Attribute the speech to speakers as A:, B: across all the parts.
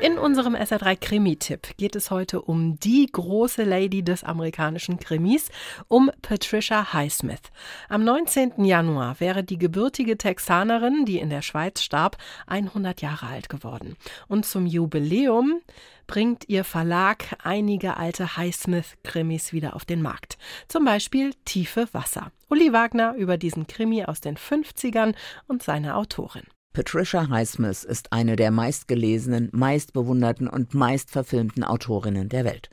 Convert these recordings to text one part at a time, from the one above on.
A: In unserem SR3 Krimi-Tipp geht es heute um die große Lady des amerikanischen Krimis, um Patricia Highsmith. Am 19. Januar wäre die gebürtige Texanerin, die in der Schweiz starb, 100 Jahre alt geworden. Und zum Jubiläum bringt ihr Verlag einige alte Highsmith-Krimis wieder auf den Markt. Zum Beispiel Tiefe Wasser. Uli Wagner über diesen Krimi aus den 50ern und seine Autorin.
B: Patricia Highsmith ist eine der meistgelesenen, meistbewunderten und meistverfilmten Autorinnen der Welt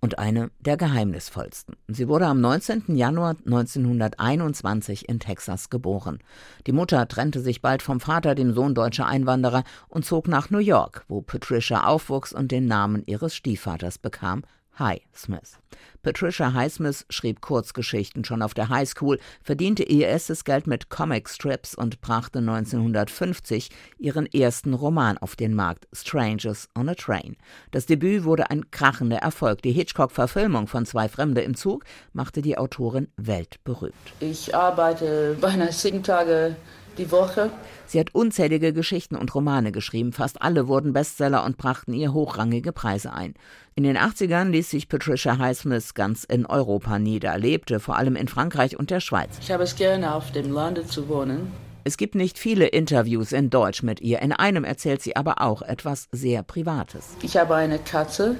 B: und eine der geheimnisvollsten. Sie wurde am 19. Januar 1921 in Texas geboren. Die Mutter trennte sich bald vom Vater, dem Sohn deutscher Einwanderer, und zog nach New York, wo Patricia aufwuchs und den Namen ihres Stiefvaters bekam, Highsmith. Patricia Highsmith schrieb Kurzgeschichten schon auf der Highschool, verdiente ihr erstes Geld mit Comicstrips und brachte 1950 ihren ersten Roman auf den Markt, Strangers on a Train. Das Debüt wurde ein krachender Erfolg. Die Hitchcock-Verfilmung von Zwei Fremde im Zug machte die Autorin weltberühmt.
C: Ich arbeite beinahe sieben Tage die Woche.
B: Sie hat unzählige Geschichten und Romane geschrieben, fast alle wurden Bestseller und brachten ihr hochrangige Preise ein. In den 80ern ließ sich Patricia Highsmith ganz in Europa nieder, lebte vor allem in Frankreich und der Schweiz.
C: Ich habe es gerne, auf dem Lande zu wohnen.
B: Es gibt nicht viele Interviews in Deutsch mit ihr. In einem erzählt sie aber auch etwas sehr Privates.
C: Ich habe eine Katze,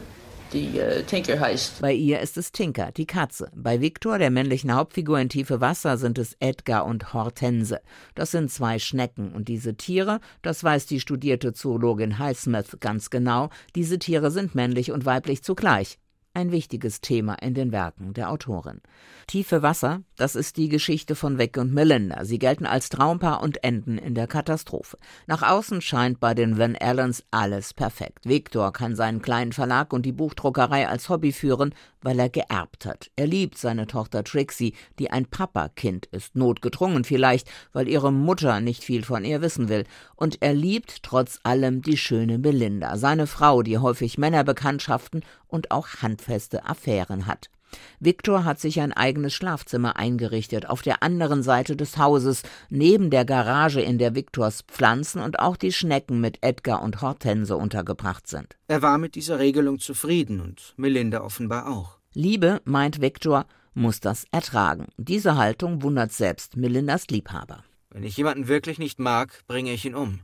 C: die äh, Tinker heißt.
B: Bei ihr ist es Tinker, die Katze. Bei Viktor, der männlichen Hauptfigur in Tiefe Wasser, sind es Edgar und Hortense. Das sind zwei Schnecken. Und diese Tiere, das weiß die studierte Zoologin Highsmith ganz genau, diese Tiere sind männlich und weiblich zugleich ein wichtiges Thema in den Werken der Autorin. Tiefe Wasser, das ist die Geschichte von Vic und Melinda. Sie gelten als Traumpaar und enden in der Katastrophe. Nach außen scheint bei den Van Allens alles perfekt. Victor kann seinen kleinen Verlag und die Buchdruckerei als Hobby führen, weil er geerbt hat. Er liebt seine Tochter Trixie, die ein Papakind ist, notgedrungen vielleicht, weil ihre Mutter nicht viel von ihr wissen will. Und er liebt trotz allem die schöne Melinda, seine Frau, die häufig Männerbekanntschaften und auch handfeste Affären hat. Viktor hat sich ein eigenes Schlafzimmer eingerichtet, auf der anderen Seite des Hauses, neben der Garage, in der Viktors Pflanzen und auch die Schnecken mit Edgar und Hortense untergebracht sind.
D: Er war mit dieser Regelung zufrieden und Melinda offenbar auch.
B: Liebe, meint Viktor, muss das ertragen. Diese Haltung wundert selbst Melindas Liebhaber.
D: Wenn ich jemanden wirklich nicht mag, bringe ich ihn um.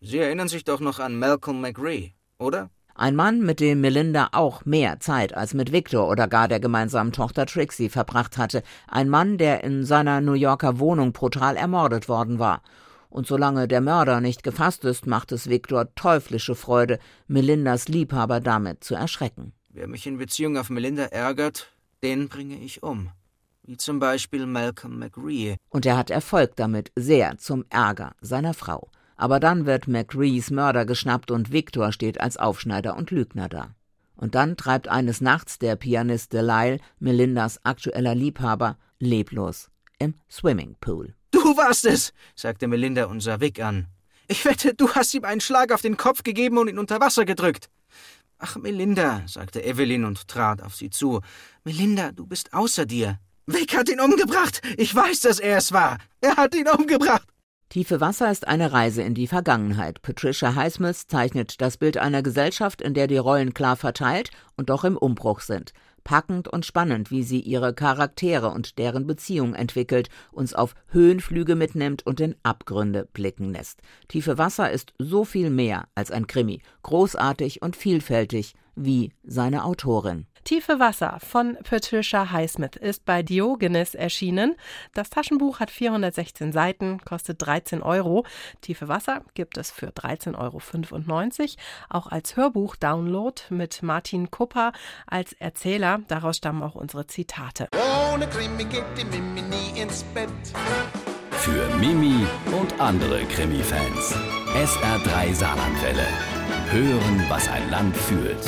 D: Sie erinnern sich doch noch an Malcolm McRae, oder?
B: Ein Mann, mit dem Melinda auch mehr Zeit als mit Victor oder gar der gemeinsamen Tochter Trixie verbracht hatte. Ein Mann, der in seiner New Yorker Wohnung brutal ermordet worden war. Und solange der Mörder nicht gefasst ist, macht es Victor teuflische Freude, Melindas Liebhaber damit zu erschrecken.
D: Wer mich in Beziehung auf Melinda ärgert, den bringe ich um. Wie zum Beispiel Malcolm McRae.
B: Und er hat Erfolg damit, sehr zum Ärger seiner Frau. Aber dann wird McRees Mörder geschnappt und Victor steht als Aufschneider und Lügner da. Und dann treibt eines Nachts der Pianist Delisle, Melindas aktueller Liebhaber, leblos im Swimmingpool.
D: Du warst es, sagte Melinda und sah Vic an. Ich wette, du hast ihm einen Schlag auf den Kopf gegeben und ihn unter Wasser gedrückt. Ach, Melinda, sagte Evelyn und trat auf sie zu. Melinda, du bist außer dir. Vic hat ihn umgebracht. Ich weiß, dass er es war. Er hat ihn umgebracht.
B: Tiefe Wasser ist eine Reise in die Vergangenheit. Patricia Highsmith zeichnet das Bild einer Gesellschaft, in der die Rollen klar verteilt und doch im Umbruch sind. Packend und spannend, wie sie ihre Charaktere und deren Beziehung entwickelt, uns auf Höhenflüge mitnimmt und in Abgründe blicken lässt. Tiefe Wasser ist so viel mehr als ein Krimi, großartig und vielfältig wie seine Autorin.
A: Tiefe Wasser von Patricia Highsmith ist bei Diogenes erschienen. Das Taschenbuch hat 416 Seiten, kostet 13 Euro. Tiefe Wasser gibt es für 13,95 Euro. Auch als Hörbuch-Download mit Martin Kupper als Erzähler. Daraus stammen auch unsere Zitate. Ohne Krimi geht die
E: Mimi nie ins Bett. Für Mimi und andere Krimi-Fans. SR3 Saarlandwelle. Hören, was ein Land fühlt.